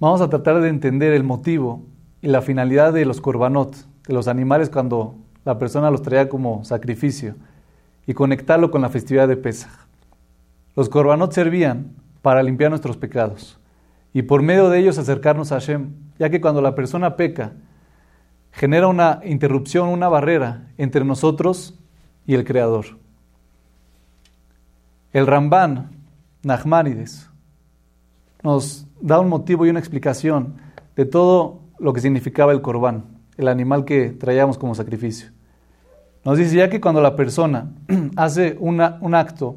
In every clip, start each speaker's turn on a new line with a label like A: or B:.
A: vamos a tratar de entender el motivo y la finalidad de los korbanot, de los animales cuando la persona los traía como sacrificio, y conectarlo con la festividad de Pesach. Los korbanot servían para limpiar nuestros pecados y por medio de ellos acercarnos a Hashem, ya que cuando la persona peca, genera una interrupción, una barrera entre nosotros y el Creador. El Ramban, Nachmanides, nos da un motivo y una explicación de todo lo que significaba el corbán, el animal que traíamos como sacrificio. Nos dice ya que cuando la persona hace una, un acto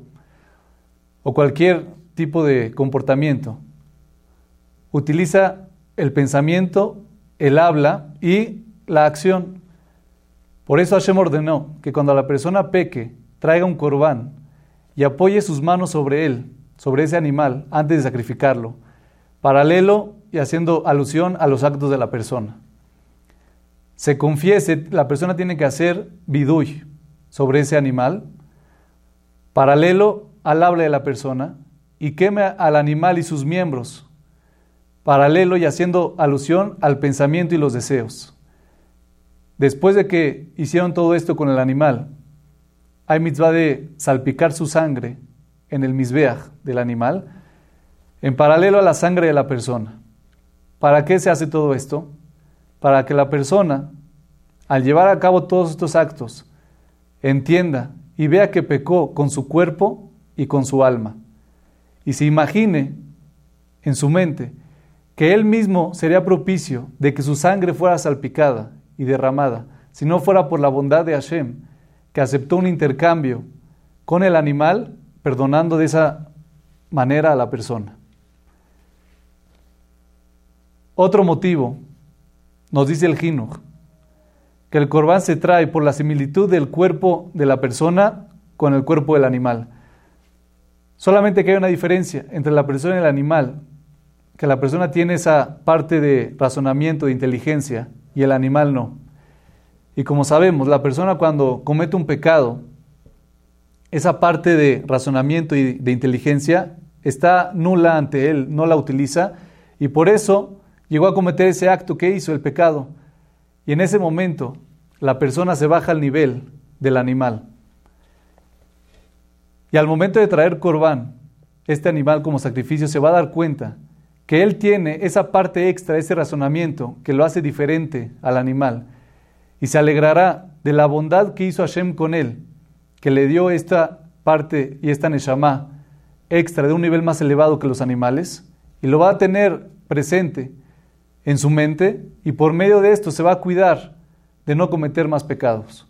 A: o cualquier tipo de comportamiento, utiliza el pensamiento, el habla y la acción. Por eso Hashem ordenó que cuando la persona peque, traiga un corbán y apoye sus manos sobre él, sobre ese animal, antes de sacrificarlo, paralelo y haciendo alusión a los actos de la persona. Se confiese, la persona tiene que hacer biduy sobre ese animal, paralelo al habla de la persona, y queme al animal y sus miembros, paralelo y haciendo alusión al pensamiento y los deseos. Después de que hicieron todo esto con el animal, hay mitzvah de salpicar su sangre en el misbeach del animal, en paralelo a la sangre de la persona. ¿Para qué se hace todo esto? Para que la persona, al llevar a cabo todos estos actos, entienda y vea que pecó con su cuerpo y con su alma. Y se imagine en su mente que él mismo sería propicio de que su sangre fuera salpicada y derramada, si no fuera por la bondad de Hashem, que aceptó un intercambio con el animal, perdonando de esa manera a la persona. Otro motivo, nos dice el Jinuj, que el corbán se trae por la similitud del cuerpo de la persona con el cuerpo del animal. Solamente que hay una diferencia entre la persona y el animal, que la persona tiene esa parte de razonamiento, de inteligencia, y el animal no. Y como sabemos, la persona cuando comete un pecado, esa parte de razonamiento y de inteligencia está nula ante él, no la utiliza, y por eso llegó a cometer ese acto que hizo, el pecado. Y en ese momento la persona se baja al nivel del animal. Y al momento de traer corbán, este animal como sacrificio se va a dar cuenta que él tiene esa parte extra, ese razonamiento que lo hace diferente al animal y se alegrará de la bondad que hizo Hashem con él, que le dio esta parte y esta neshama extra de un nivel más elevado que los animales y lo va a tener presente en su mente y por medio de esto se va a cuidar de no cometer más pecados.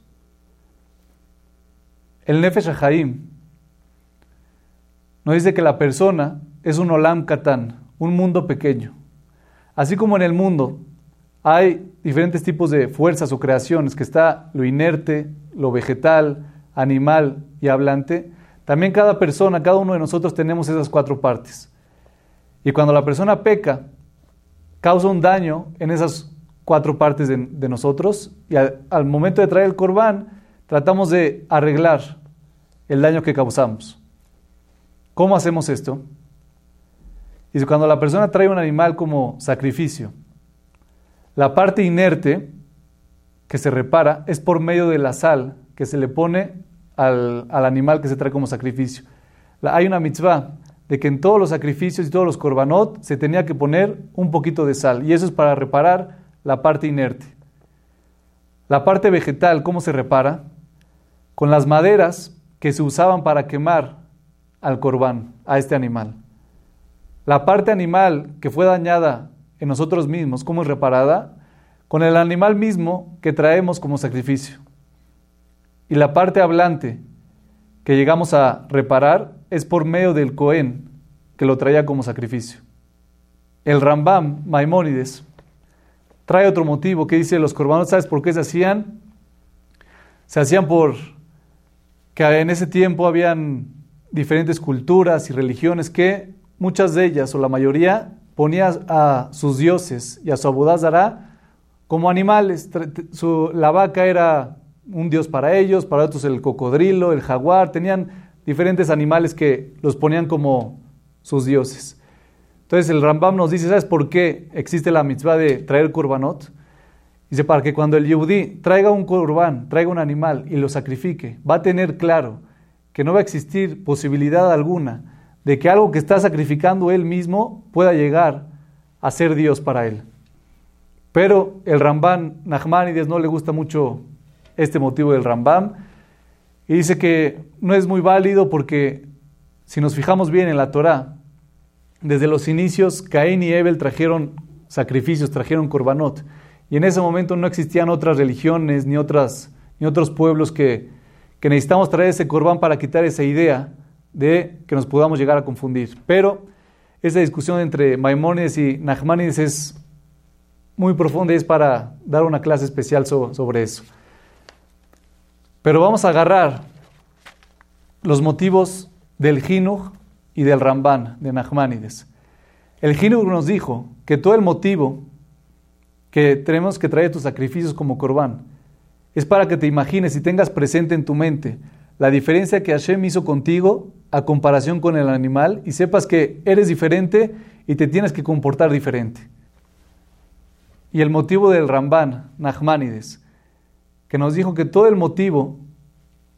A: El Nefesh Haim nos dice que la persona es un olam katan, un mundo pequeño. Así como en el mundo hay diferentes tipos de fuerzas o creaciones, que está lo inerte, lo vegetal, animal y hablante, también cada persona, cada uno de nosotros tenemos esas cuatro partes. Y cuando la persona peca, causa un daño en esas cuatro partes de, nosotros y al, momento de traer el corbán tratamos de arreglar el daño que causamos. ¿Cómo hacemos esto? Y cuando la persona trae un animal como sacrificio, la parte inerte que se repara es por medio de la sal que se le pone al, animal que se trae como sacrificio. hay una mitzvah de que en todos los sacrificios y todos los korbanot se tenía que poner un poquito de sal. Y eso es para reparar la parte inerte. La parte vegetal, ¿cómo se repara? Con las maderas que se usaban para quemar al corbán, a este animal. La parte animal que fue dañada en nosotros mismos, ¿cómo es reparada? Con el animal mismo que traemos como sacrificio. Y la parte hablante que llegamos a reparar es por medio del Cohen que lo traía como sacrificio. El Rambam Maimónides trae otro motivo que dice los corbanos, ¿sabes por qué se hacían? Se hacían por que en ese tiempo habían diferentes culturas y religiones que muchas de ellas o la mayoría ponían a sus dioses y a su abudazara como animales. la vaca era un dios para ellos, para otros el cocodrilo, el jaguar, tenían diferentes animales que los ponían como sus dioses. Entonces el Rambam nos dice, ¿sabes por qué existe la mitzvah de traer kurbanot? Dice, para que cuando el yehudí traiga un kurban, traiga un animal y lo sacrifique, va a tener claro que no va a existir posibilidad alguna de que algo que está sacrificando él mismo pueda llegar a ser Dios para él. Pero el Rambam Nachmanides no le gusta mucho este motivo del Rambam y dice que no es muy válido porque si nos fijamos bien en la Torá, desde los inicios Caín y Abel trajeron sacrificios, trajeron korbanot y en ese momento no existían otras religiones ni, otras, ni otros pueblos que, que necesitamos traer ese corbán para quitar esa idea de que nos podamos llegar a confundir. Pero esa discusión entre Maimónides y Nachmanides es muy profunda y es para dar una clase especial sobre eso. Pero vamos a agarrar los motivos del Jinuj y del Ramban de Nachmanides. El Jinuj nos dijo que todo el motivo que tenemos que traer tus sacrificios como corbán es para que te imagines y tengas presente en tu mente la diferencia que Hashem hizo contigo a comparación con el animal y sepas que eres diferente y te tienes que comportar diferente. Y el motivo del Ramban, Nachmanides, que nos dijo que todo el motivo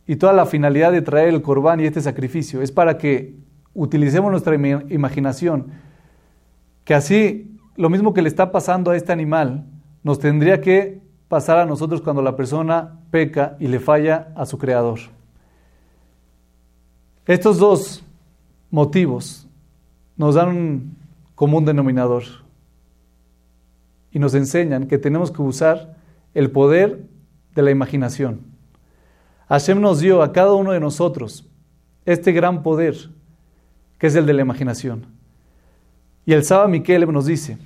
A: y toda la finalidad de traer el corbán y este sacrificio es para que utilicemos nuestra imaginación, que así lo mismo que le está pasando a este animal, nos tendría que pasar a nosotros cuando la persona peca y le falla a su creador. Estos dos motivos nos dan un común denominador y nos enseñan que tenemos que usar el poder de la imaginación. Hashem nos dio a cada uno de nosotros este gran poder que es el de la imaginación. Y el Saba Miquel nos dice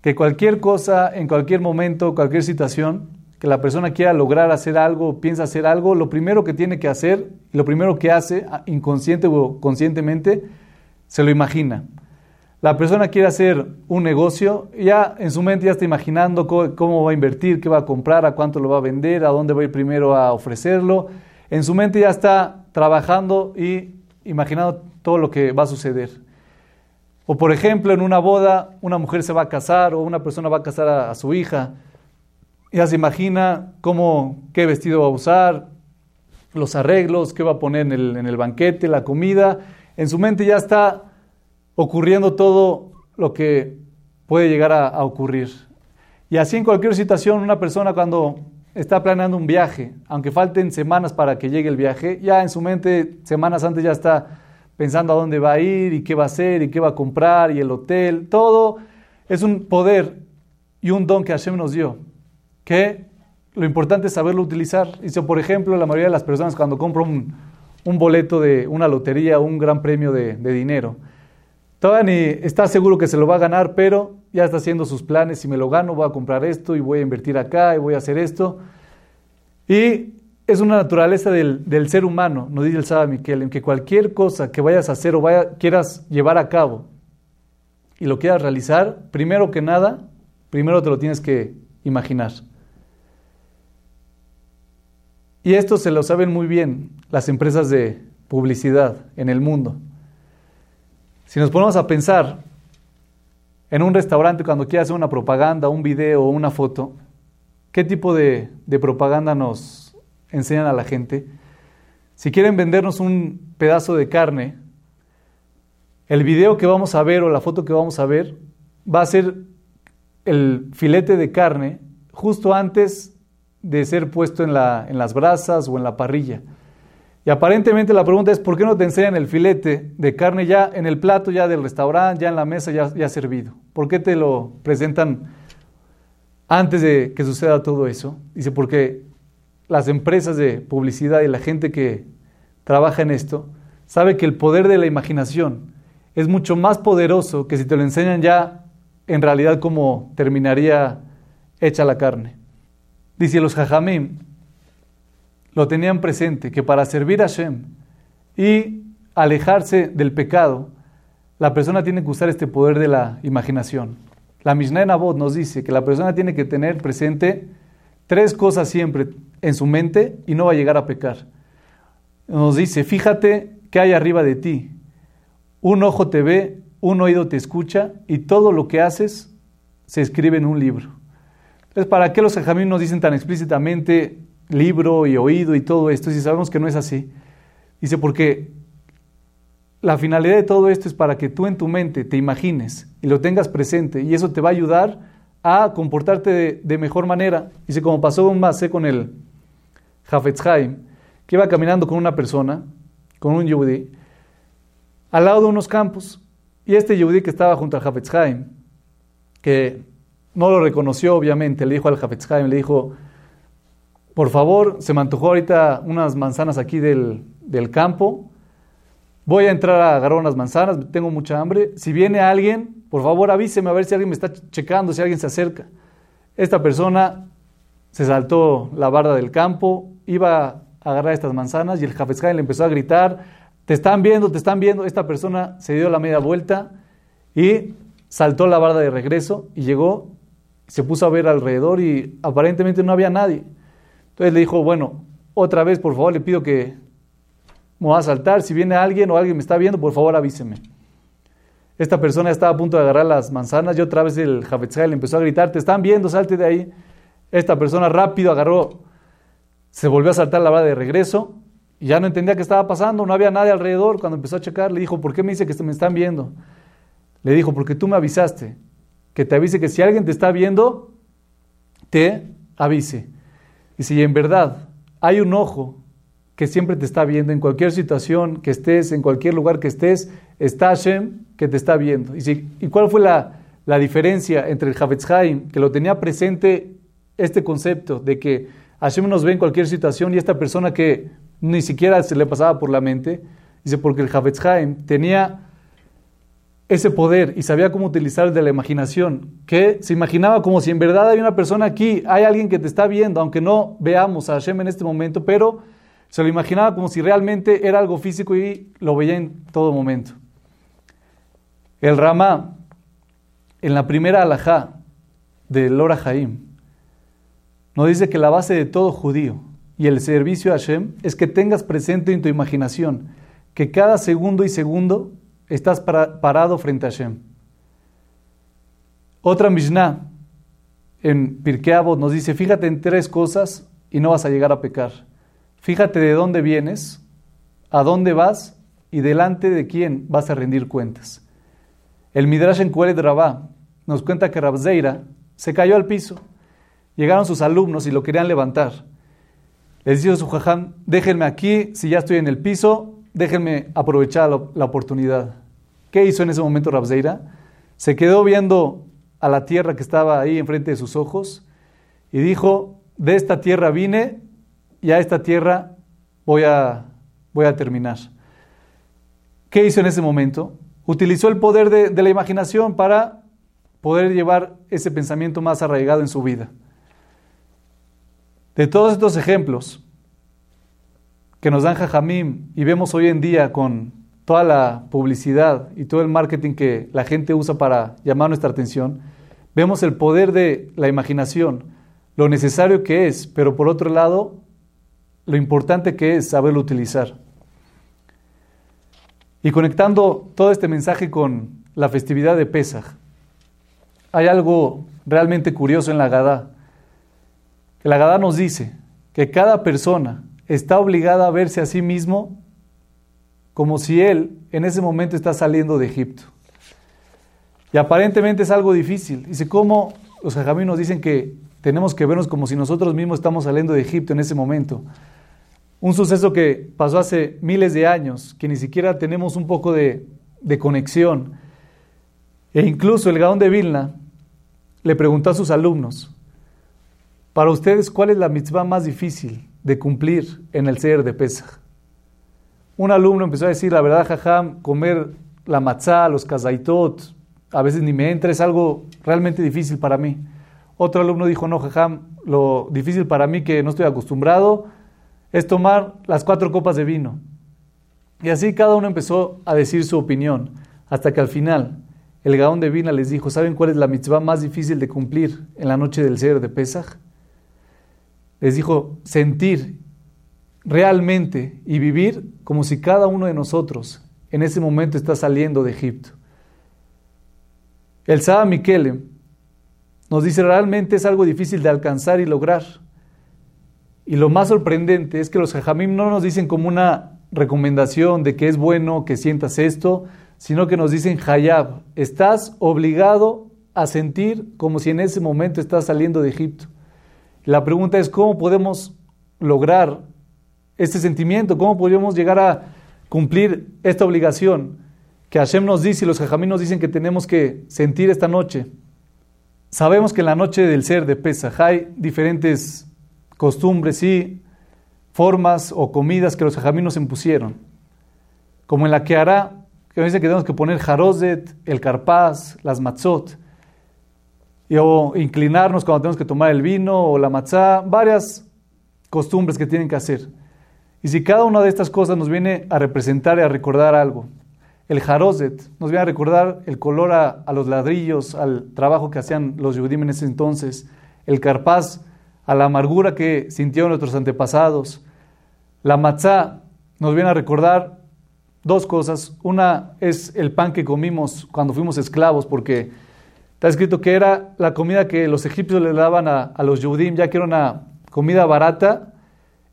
A: que cualquier cosa, en cualquier momento, cualquier situación, que la persona quiera lograr hacer algo, piensa hacer algo, lo primero que tiene que hacer, lo primero que hace, ah, inconsciente o conscientemente, se lo imagina. La persona quiere hacer un negocio, ya en su mente ya está imaginando cómo va a invertir, qué va a comprar, a cuánto lo va a vender, a dónde va a ir primero a ofrecerlo. En su mente ya está trabajando y imaginando todo lo que va a suceder. O por ejemplo, en una boda, una mujer se va a casar o una persona va a casar a su hija ya se imagina cómo, qué vestido va a usar, los arreglos, qué va a poner en el, en el banquete, la comida. En su mente ya está ocurriendo todo lo que puede llegar a, ocurrir. Y así en cualquier situación, una persona cuando está planeando un viaje, aunque falten semanas para que llegue el viaje, ya en su mente semanas antes ya está pensando a dónde va a ir y qué va a hacer y qué va a comprar y el hotel. Todo es un poder y un don que Hashem nos dio que lo importante es saberlo utilizar. Dice, por ejemplo, la mayoría de las personas cuando compran un, boleto de una lotería un gran premio de, dinero, todavía ni está seguro que se lo va a ganar, pero ya está haciendo sus planes, si me lo gano voy a comprar esto y voy a invertir acá y voy a hacer esto. Y es una naturaleza del, ser humano, nos dice el Saba Miquel, en que cualquier cosa que vayas a hacer o vaya, quieras llevar a cabo y lo quieras realizar, primero que nada, primero te lo tienes que imaginar. Y esto se lo saben muy bien las empresas de publicidad en el mundo. Si nos ponemos a pensar en un restaurante cuando quiere hacer una propaganda, un video o una foto, ¿qué tipo de, propaganda nos enseñan a la gente? Si quieren vendernos un pedazo de carne, el video que vamos a ver o la foto que vamos a ver va a ser el filete de carne justo antes de ser puesto en, en las brasas o en la parrilla. Y aparentemente la pregunta es, ¿por qué no te enseñan el filete de carne ya en el plato, ya del restaurante, ya en la mesa, ya, ya servido? ¿Por qué te lo presentan antes de que suceda todo eso? Dice, porque las empresas de publicidad y la gente que trabaja en esto sabe que el poder de la imaginación es mucho más poderoso que si te lo enseñan ya en realidad como terminaría hecha la carne. Dice los Jajamim, lo tenían presente, que para servir a Hashem y alejarse del pecado, la persona tiene que usar este poder de la imaginación. La Mishnah en Abod nos dice que la persona tiene que tener presente tres cosas siempre en su mente y no va a llegar a pecar. Nos dice, fíjate qué hay arriba de ti. Un ojo te ve, un oído te escucha y todo lo que haces se escribe en un libro. Entonces, ¿para qué los jajamim nos dicen tan explícitamente libro y oído y todo esto si sabemos que no es así? Dice, porque la finalidad de todo esto es para que tú en tu mente te imagines y lo tengas presente y eso te va a ayudar a comportarte de, mejor manera. Dice, como pasó un masé con el Hafetz que iba caminando con una persona, con un yudí, al lado de unos campos. Y este yudí que estaba junto al Hafetz que no lo reconoció obviamente, le dijo al Hafetz le dijo, por favor, se me antojó ahorita unas manzanas aquí del, del campo, voy a entrar a agarrar unas manzanas, tengo mucha hambre. Si viene alguien, por favor avíseme a ver si alguien me está checando, si alguien se acerca. Esta persona se saltó la barda del campo, iba a agarrar estas manzanas y el Hafez le empezó a gritar, te están viendo, te están viendo. Esta persona se dio la media vuelta y saltó la barda de regreso y llegó, se puso a ver alrededor y aparentemente no había nadie. Entonces le dijo, bueno, otra vez por favor le pido que me voy a saltar. Si viene alguien o alguien me está viendo, por favor avíseme. Esta persona estaba a punto de agarrar las manzanas y otra vez el Javetzai le empezó a gritar, te están viendo, salte de ahí. Esta persona rápido agarró, se volvió a saltar la vara de regreso y ya no entendía qué estaba pasando, no había nadie alrededor. Cuando empezó a checar, le dijo, ¿por qué me dice que me están viendo? Le dijo, porque tú me avisaste, que te avise que si alguien te está viendo, te avise. Y si en verdad hay un ojo que siempre te está viendo, en cualquier situación que estés, en cualquier lugar que estés, está Hashem que te está viendo. ¿Y, y cuál fue la, la, diferencia entre el Havetz que lo tenía presente este concepto de que Hashem nos ve en cualquier situación, y esta persona que ni siquiera se le pasaba por la mente? Dice, porque el Havetz tenía ese poder y sabía cómo utilizar de la imaginación, que se imaginaba como si en verdad hay una persona aquí, hay alguien que te está viendo, aunque no veamos a Hashem en este momento, pero se lo imaginaba como si realmente era algo físico y lo veía en todo momento. El Ramá, en la primera alajá del Lora Jaim, nos dice que la base de todo judío y el servicio a Hashem es que tengas presente en tu imaginación que cada segundo y segundo estás parado frente a Hashem. Otra Mishnah en Pirkei nos dice, fíjate en tres cosas y no vas a llegar a pecar. Fíjate de dónde vienes, a dónde vas y delante de quién vas a rendir cuentas. El Midrash en Kuelet Rabá nos cuenta que Rabzeira se cayó al piso. Llegaron sus alumnos y lo querían levantar. Les dijo su jajam, déjenme aquí, si ya estoy en el piso, déjenme aprovechar la, oportunidad. ¿Qué hizo en ese momento Rabzeira? Se quedó viendo a la tierra que estaba ahí enfrente de sus ojos y dijo, de esta tierra vine y a esta tierra voy a, voy a terminar. ¿Qué hizo en ese momento? Utilizó el poder de, de la imaginación para poder llevar ese pensamiento más arraigado en su vida. De todos estos ejemplos que nos dan Jajamim y vemos hoy en día con toda la publicidad y todo el marketing que la gente usa para llamar nuestra atención, vemos el poder de la imaginación, lo necesario que es, pero por otro lado, lo importante que es saberlo utilizar. Y conectando todo este mensaje con la festividad de Pesach, hay algo realmente curioso en la Gadá. La Gadá nos dice que cada persona está obligada a verse a sí mismo como si él en ese momento está saliendo de Egipto. Y aparentemente es algo difícil. Dice, ¿cómo los jajamí nos dicen que tenemos que vernos como si nosotros mismos estamos saliendo de Egipto en ese momento? un suceso que pasó hace miles de años, que ni siquiera tenemos un poco de, conexión. E incluso el Gaón de Vilna le preguntó a sus alumnos, para ustedes, ¿cuál es la mitzvah más difícil de cumplir en el ser de Pesach? Un alumno empezó a decir, la verdad, jajam, comer la matzah, los kazaitot, a veces ni me entra, es algo realmente difícil para mí. Otro alumno dijo, no, jajam, lo difícil para mí que no estoy acostumbrado es tomar las cuatro copas de vino. Y así cada uno empezó a decir su opinión, hasta que al final el Gaón de Vina les dijo, ¿saben cuál es la mitzvah más difícil de cumplir en la noche del ser de Pesach? Les dijo, sentir realmente y vivir como si cada uno de nosotros en ese momento está saliendo de Egipto. El Saba Miquele nos dice realmente es algo difícil de alcanzar y lograr. Y lo más sorprendente es que los jajamim no nos dicen como una recomendación de que es bueno que sientas esto, sino que nos dicen Hayab, estás obligado a sentir como si en ese momento estás saliendo de Egipto. La pregunta es cómo podemos lograr este sentimiento, cómo podemos llegar a cumplir esta obligación que Hashem nos dice y los jajamim nos dicen que tenemos que sentir esta noche. Sabemos que en la noche del ser de Pesach hay diferentes costumbres y formas o comidas que los jajamim nos impusieron, como en la que hará, que nos dice que tenemos que poner jarozet, el carpaz, las matzot, y, o inclinarnos cuando tenemos que tomar el vino o la matzá, varias costumbres que tienen que hacer. Y si cada una de estas cosas nos viene a representar y a recordar algo, el jarozet nos viene a recordar el color a, los ladrillos, al trabajo que hacían los yudim en ese entonces, el carpaz a la amargura que sintieron nuestros antepasados. La matzá nos viene a recordar dos cosas. Una es el pan que comimos cuando fuimos esclavos, porque está escrito que era la comida que los egipcios le daban a, los yudim, ya que era una comida barata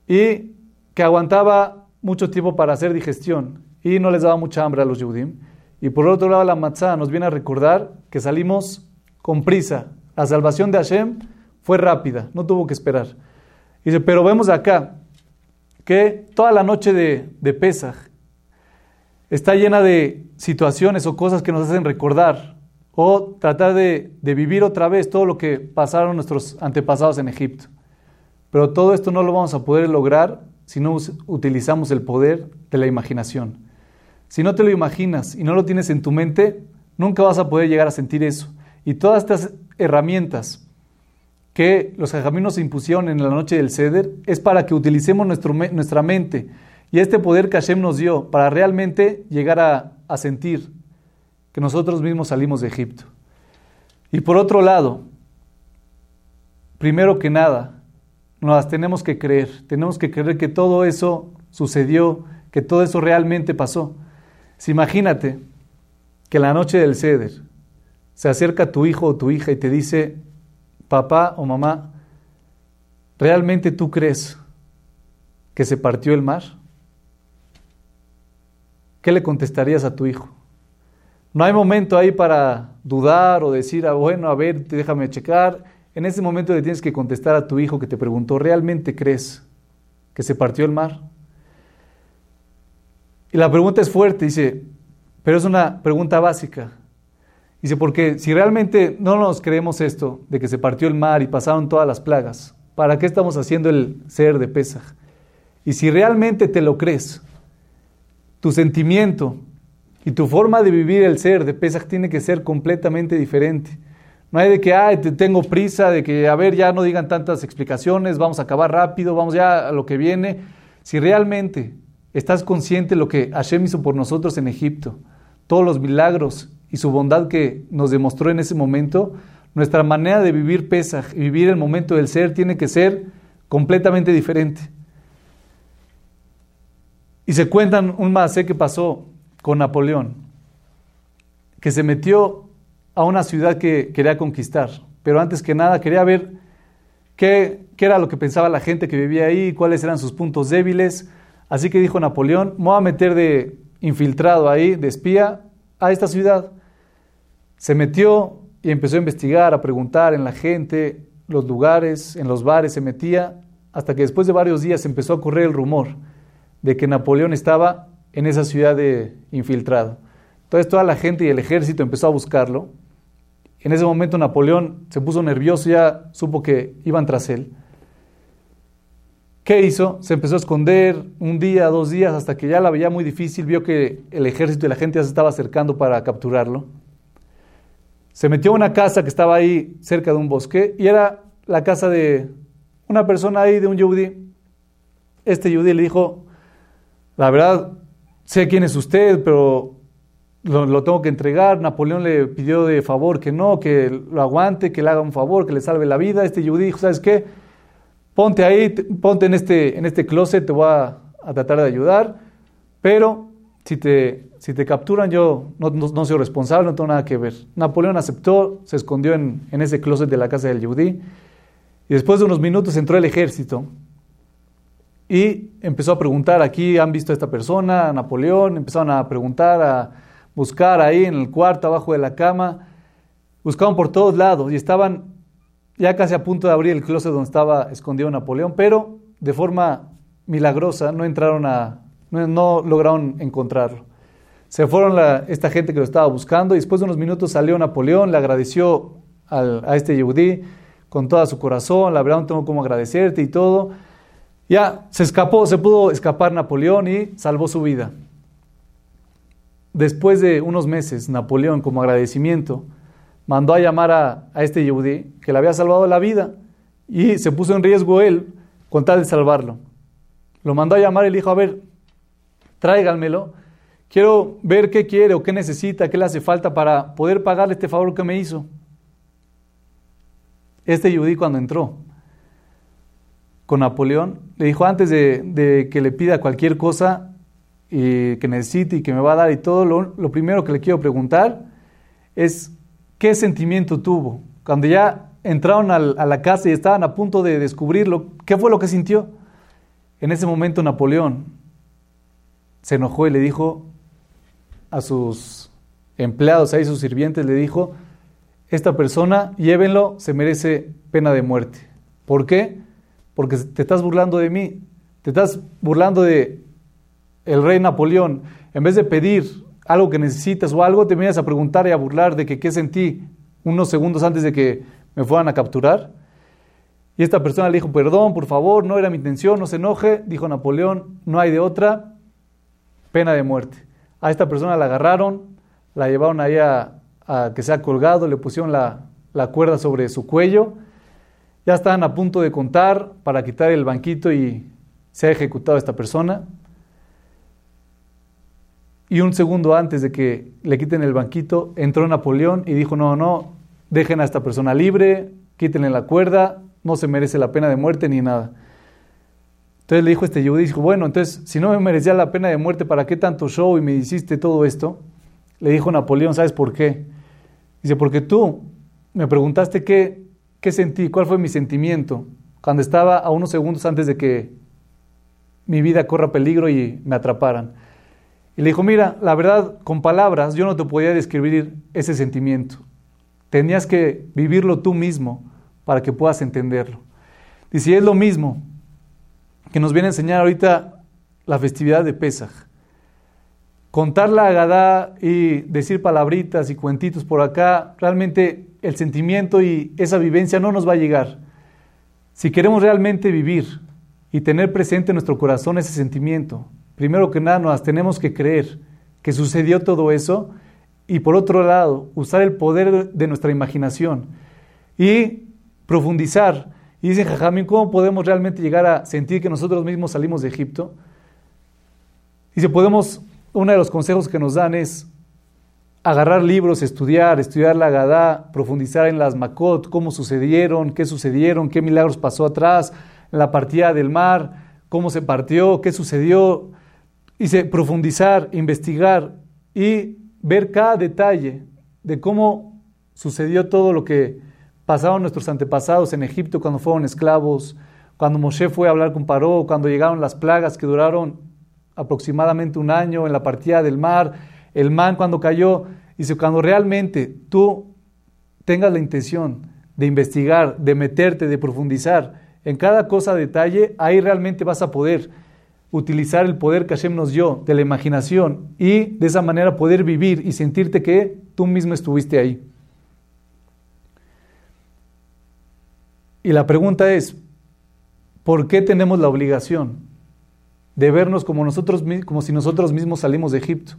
A: y que aguantaba mucho tiempo para hacer digestión y no les daba mucha hambre a los yudim. Y por otro lado, la matzá nos viene a recordar que salimos con prisa. La salvación de Hashem fue rápida, no tuvo que esperar. Dice, pero vemos acá que toda la noche de, de está llena de situaciones o cosas que nos hacen recordar o tratar de, vivir otra vez todo lo que pasaron nuestros antepasados en Egipto. Pero todo esto no lo vamos a poder lograr si no utilizamos el poder de la imaginación. Si no te lo imaginas y no lo tienes en tu mente, nunca vas a poder llegar a sentir eso. Y todas estas herramientas que los jajaminos impusieron en la noche del ceder es para que utilicemos nuestra mente y este poder que Hashem nos dio para realmente llegar a sentir que nosotros mismos salimos de Egipto. Y por otro lado, primero que nada, nos las tenemos que creer, tenemos que creer que todo eso sucedió, que todo eso realmente pasó. Si imagínate que la noche del ceder se acerca tu hijo o tu hija y te dice, papá o mamá, ¿realmente tú crees que se partió el mar? ¿Qué le contestarías a tu hijo? No hay momento ahí para dudar o decir, ah, bueno, a ver, déjame checar. En ese momento le tienes que contestar a tu hijo que te preguntó, ¿realmente crees que se partió el mar? Y la pregunta es fuerte, dice, pero es una pregunta básica. Dice, porque si realmente no nos creemos esto, de que se partió el mar y pasaron todas las plagas, ¿para qué estamos haciendo el ser de Pesaj? Y si realmente te lo crees, tu sentimiento y tu forma de vivir el ser de Pesaj tiene que ser completamente diferente. No hay de que, ay, tengo prisa, de que, a ver, ya no digan tantas explicaciones, vamos a acabar rápido, vamos ya a lo que viene. Si realmente estás consciente de lo que Hashem hizo por nosotros en Egipto, todos los milagros y su bondad que nos demostró en ese momento, nuestra manera de vivir Pesaj y vivir el momento del ser tiene que ser completamente diferente. Y se cuentan un más que pasó con Napoleón, que se metió a una ciudad que quería conquistar, pero antes que nada quería ver qué, qué era lo que pensaba la gente que vivía ahí, cuáles eran sus puntos débiles. Así que dijo Napoleón, me voy a meter de infiltrado ahí, de espía, a esta ciudad. Se metió y empezó a investigar, a preguntar en la gente, los lugares, en los bares, se metía, hasta que después de varios días empezó a correr el rumor de que Napoleón estaba en esa ciudad de infiltrado. Entonces toda la gente y el ejército empezó a buscarlo. En ese momento Napoleón se puso nervioso, ya supo que iban tras él. ¿Qué hizo? Se empezó a esconder un día, dos días, hasta que ya la veía muy difícil, vio que el ejército y la gente ya se estaba acercando para capturarlo se metió a una casa que estaba ahí cerca de un bosque y era la casa de una persona ahí, de un yudí. Este yudí le dijo, la verdad, sé quién es usted, pero lo, tengo que entregar. Napoleón le pidió de favor que no, que lo aguante, que le haga un favor, que le salve la vida. Este yudí dijo, ¿sabes qué? Ponte ahí, ponte en este, en este closet, te voy a, a tratar de ayudar, pero si te si te capturan yo no, soy responsable, no tengo nada que ver. Napoleón aceptó, se escondió en, ese closet de la casa del Yudí y después de unos minutos entró el ejército y empezó a preguntar, aquí han visto a esta persona, a Napoleón, empezaron a preguntar, a buscar ahí en el cuarto, abajo de la cama, buscaban por todos lados y estaban ya casi a punto de abrir el closet donde estaba escondido Napoleón, pero de forma milagrosa no entraron a, no, lograron encontrarlo. Se fueron esta gente que lo estaba buscando y después de unos minutos salió Napoleón, le agradeció a este Yehudí con todo su corazón, la verdad no tengo cómo agradecerte y todo. Ya se escapó, se pudo escapar Napoleón y salvó su vida. Después de unos meses, Napoleón, como agradecimiento, mandó a llamar a, este Yehudí que le había salvado la vida y se puso en riesgo él con tal de salvarlo. Lo mandó a llamar y le dijo, a ver, tráiganmelo. Quiero ver qué quiere o qué necesita, qué le hace falta para poder pagarle este favor que me hizo. Este Yudí cuando entró con Napoleón, le dijo antes de, que le pida cualquier cosa y que necesite y que me va a dar y todo, lo, primero que le quiero preguntar es qué sentimiento tuvo. Cuando ya entraron a la casa y estaban a punto de descubrirlo, ¿qué fue lo que sintió? En ese momento Napoleón se enojó y le dijo a sus empleados, a sus sirvientes, le dijo, esta persona, llévenlo, se merece pena de muerte. ¿Por qué? Porque te estás burlando de mí, te estás burlando de el rey Napoleón. En vez de pedir algo que necesitas o algo, te vienes a preguntar y a burlar de que qué sentí unos segundos antes de que me fueran a capturar. Y esta persona le dijo, perdón, por favor, no era mi intención, no se enoje. Dijo Napoleón, no hay de otra, pena de muerte. A esta persona la agarraron, la llevaron ahí a, que se ha colgado, le pusieron la cuerda sobre su cuello. Ya estaban a punto de contar para quitar el banquito y se ha ejecutado esta persona. Y un segundo antes de que le quiten el banquito, entró Napoleón y dijo, no, no, dejen a esta persona libre, quítenle la cuerda, no se merece la pena de muerte ni nada. Entonces le dijo este Yehudi, dijo, bueno, entonces, si no me merecía la pena de muerte, ¿para qué tanto show y me hiciste todo esto? Le dijo Napoleón, ¿sabes por qué? Dice, porque tú me preguntaste qué, qué sentí, cuál fue mi sentimiento cuando estaba a unos segundos antes de que mi vida corra peligro y me atraparan. Y le dijo, mira, la verdad, con palabras yo no te podía describir ese sentimiento. Tenías que vivirlo tú mismo para que puedas entenderlo. Dice, es lo mismo que nos viene a enseñar ahorita la festividad de Pesaj. Contar la Agadá y decir palabritas y cuentitos por acá, realmente el sentimiento y esa vivencia no nos va a llegar. Si queremos realmente vivir y tener presente en nuestro corazón ese sentimiento, primero que nada nos tenemos que creer que sucedió todo eso y por otro lado usar el poder de nuestra imaginación y profundizar. Y dice Jajamín, ¿cómo podemos realmente llegar a sentir que nosotros mismos salimos de Egipto? Dice, podemos, uno de los consejos que nos dan es agarrar libros, estudiar, estudiar la Gadá, profundizar en las Makot, cómo sucedieron, qué sucedieron, qué milagros pasó atrás, la partida del mar, cómo se partió, qué sucedió. Dice, profundizar, investigar y ver cada detalle de cómo sucedió todo lo que pasaron nuestros antepasados en Egipto cuando fueron esclavos, cuando Moshe fue a hablar con Paró, cuando llegaron las plagas que duraron aproximadamente un año en la partida del mar, el man cuando cayó. Dice, cuando realmente tú tengas la intención de investigar, de meterte, de profundizar en cada cosa detalle, ahí realmente vas a poder utilizar el poder que Hashem nos de la imaginación y de esa manera poder vivir y sentirte que tú mismo estuviste ahí. Y la pregunta es, ¿por qué tenemos la obligación de vernos como, nosotros, como si nosotros mismos salimos de Egipto?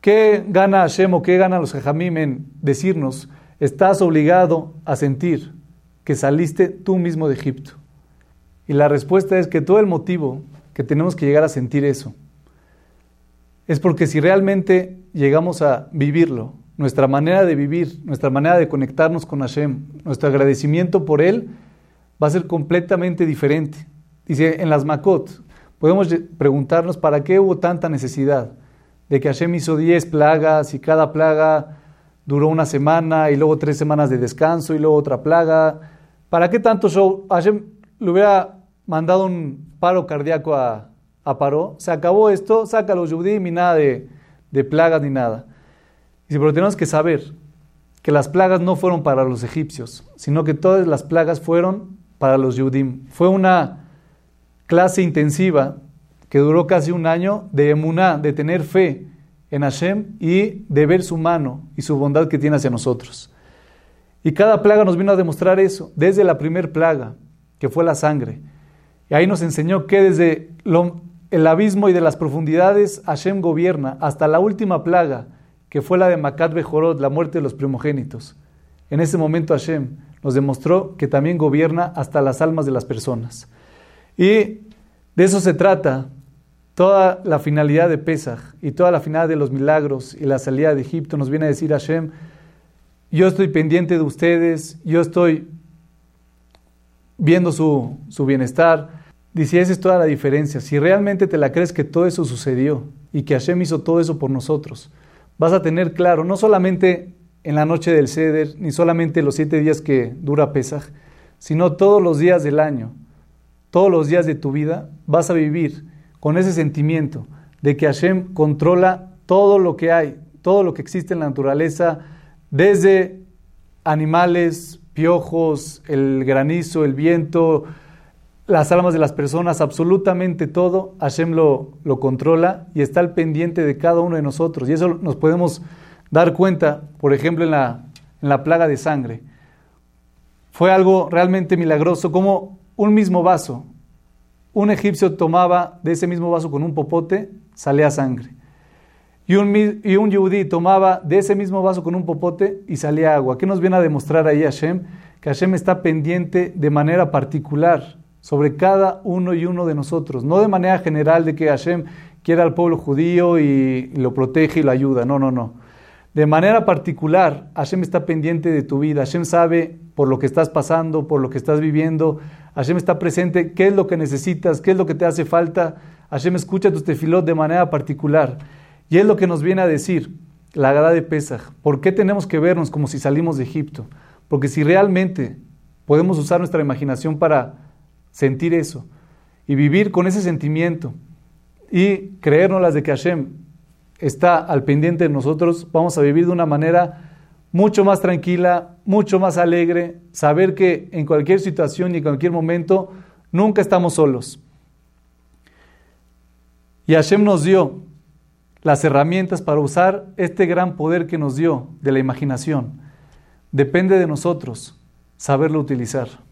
A: ¿Qué gana Hashem o qué gana los Jajamim en decirnos, estás obligado a sentir que saliste tú mismo de Egipto? Y la respuesta es que todo el motivo que tenemos que llegar a sentir eso es porque si realmente llegamos a vivirlo, nuestra manera de vivir, nuestra manera de conectarnos con Hashem, nuestro agradecimiento por Él va a ser completamente diferente. Dice, en las Makot podemos preguntarnos para qué hubo tanta necesidad de que Hashem hizo 10 plagas y cada plaga duró una semana y luego tres semanas de descanso y luego otra plaga. ¿Para qué tanto show? Hashem le hubiera mandado un paro cardíaco a, a Paró. Se acabó esto, saca los Yudim y nada de, de plagas ni nada. Y pero tenemos que saber que las plagas no fueron para los egipcios, sino que todas las plagas fueron para los Yudim. Fue una clase intensiva que duró casi un año de emuná, de tener fe en Hashem y de ver su mano y su bondad que tiene hacia nosotros. Y cada plaga nos vino a demostrar eso, desde la primer plaga, que fue la sangre. Y ahí nos enseñó que desde el abismo y de las profundidades Hashem gobierna, hasta la última plaga, que fue la de Makat Bejorot, la muerte de los primogénitos. En ese momento Hashem nos demostró que también gobierna hasta las almas de las personas. Y de eso se trata toda la finalidad de Pesach y toda la finalidad de los milagros y la salida de Egipto nos viene a decir Hashem, yo estoy pendiente de ustedes, yo estoy viendo su, su bienestar. Dice, esa es toda la diferencia. Si realmente te la crees que todo eso sucedió y que Hashem hizo todo eso por nosotros, vas a tener claro, no solamente en la noche del Seder, ni solamente los siete días que dura Pesach, sino todos los días del año, todos los días de tu vida, vas a vivir con ese sentimiento de que Hashem controla todo lo que hay, todo lo que existe en la naturaleza, desde animales, piojos, el granizo, el viento, las almas de las personas, absolutamente todo, Hashem lo, lo controla y está al pendiente de cada uno de nosotros. Y eso nos podemos dar cuenta, por ejemplo, en la, en la plaga de sangre. Fue algo realmente milagroso, como un mismo vaso, un egipcio tomaba de ese mismo vaso con un popote, salía sangre. Y un, y un yudí tomaba de ese mismo vaso con un popote y salía agua. ¿Qué nos viene a demostrar ahí Hashem? Que Hashem está pendiente de manera particular sobre cada uno y uno de nosotros. No de manera general de que Hashem quiera al pueblo judío y lo protege y lo ayuda. No, no, no. De manera particular, Hashem está pendiente de tu vida. Hashem sabe por lo que estás pasando, por lo que estás viviendo. Hashem está presente, qué es lo que necesitas, qué es lo que te hace falta. Hashem escucha tus tefilot de manera particular. Y es lo que nos viene a decir la Gada de Pesach. ¿Por qué tenemos que vernos como si salimos de Egipto? Porque si realmente podemos usar nuestra imaginación para sentir eso y vivir con ese sentimiento y creernos las de que Hashem está al pendiente de nosotros, vamos a vivir de una manera mucho más tranquila, mucho más alegre, saber que en cualquier situación y en cualquier momento nunca estamos solos. Y Hashem nos dio las herramientas para usar este gran poder que nos dio de la imaginación. Depende de nosotros saberlo utilizar.